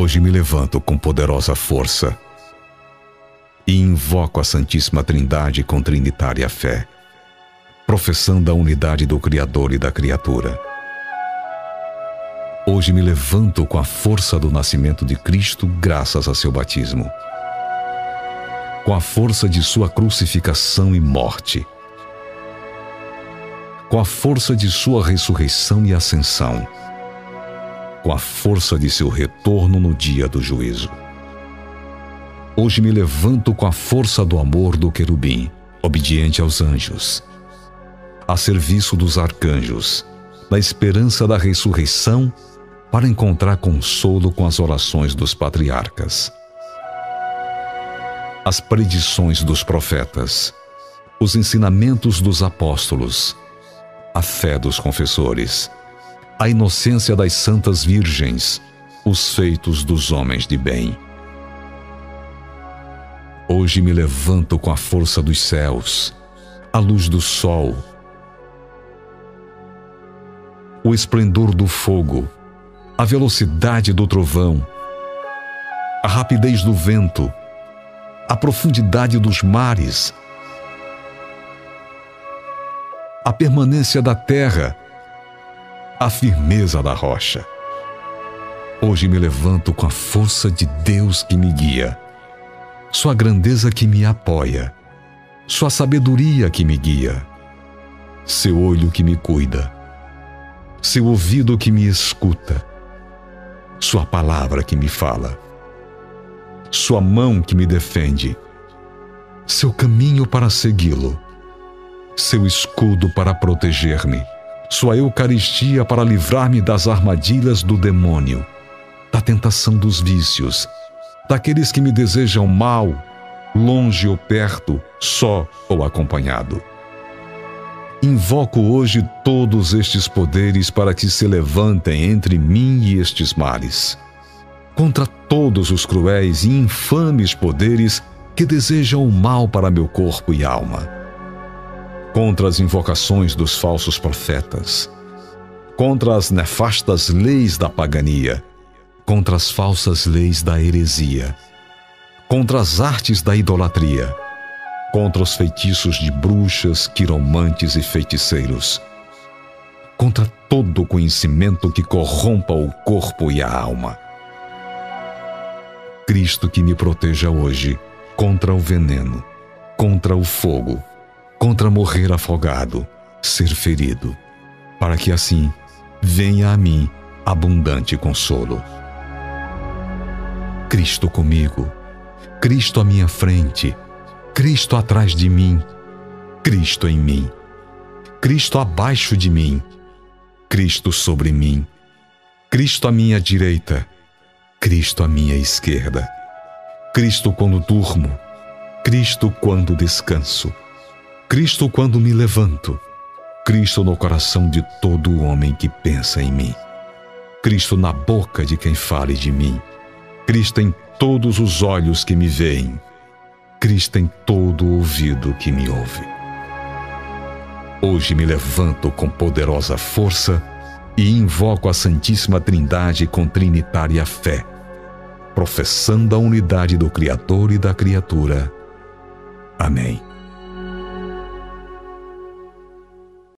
Hoje me levanto com poderosa força e invoco a Santíssima Trindade com trinitária fé, professando a unidade do Criador e da criatura. Hoje me levanto com a força do nascimento de Cristo, graças a seu batismo, com a força de sua crucificação e morte, com a força de sua ressurreição e ascensão, com a força de seu retorno no dia do juízo. Hoje me levanto com a força do amor do querubim, obediente aos anjos, a serviço dos arcanjos, na esperança da ressurreição para encontrar consolo com as orações dos patriarcas. As predições dos profetas, os ensinamentos dos apóstolos, a fé dos confessores, a inocência das santas virgens, os feitos dos homens de bem. Hoje me levanto com a força dos céus, a luz do sol, o esplendor do fogo, a velocidade do trovão, a rapidez do vento, a profundidade dos mares, a permanência da terra, a firmeza da rocha. Hoje me levanto com a força de Deus que me guia, Sua grandeza que me apoia, Sua sabedoria que me guia, Seu olho que me cuida, Seu ouvido que me escuta sua palavra que me fala, Sua mão que me defende, seu caminho para segui-lo, seu escudo para proteger-me, Sua Eucaristia para livrar-me das armadilhas do demônio, da tentação dos vícios, daqueles que me desejam mal, longe ou perto, só ou acompanhado. Invoco hoje todos estes poderes para que se levantem entre mim e estes males, contra todos os cruéis e infames poderes que desejam o mal para meu corpo e alma, contra as invocações dos falsos profetas, contra as nefastas leis da pagania, contra as falsas leis da heresia, contra as artes da idolatria contra os feitiços de bruxas, quiromantes e feiticeiros, contra todo conhecimento que corrompa o corpo e a alma. Cristo que me proteja hoje contra o veneno, contra o fogo, contra morrer afogado, ser ferido, para que assim venha a mim abundante consolo. Cristo comigo, Cristo à minha frente, Cristo atrás de mim, Cristo em mim, Cristo abaixo de mim, Cristo sobre mim, Cristo à minha direita, Cristo à minha esquerda, Cristo quando durmo, Cristo quando descanso, Cristo quando me levanto, Cristo no coração de todo homem que pensa em mim, Cristo na boca de quem fale de mim, Cristo em todos os olhos que me veem Cristo em todo ouvido que me ouve. Hoje me levanto com poderosa força e invoco a Santíssima Trindade com trinitária fé, professando a unidade do Criador e da criatura. Amém.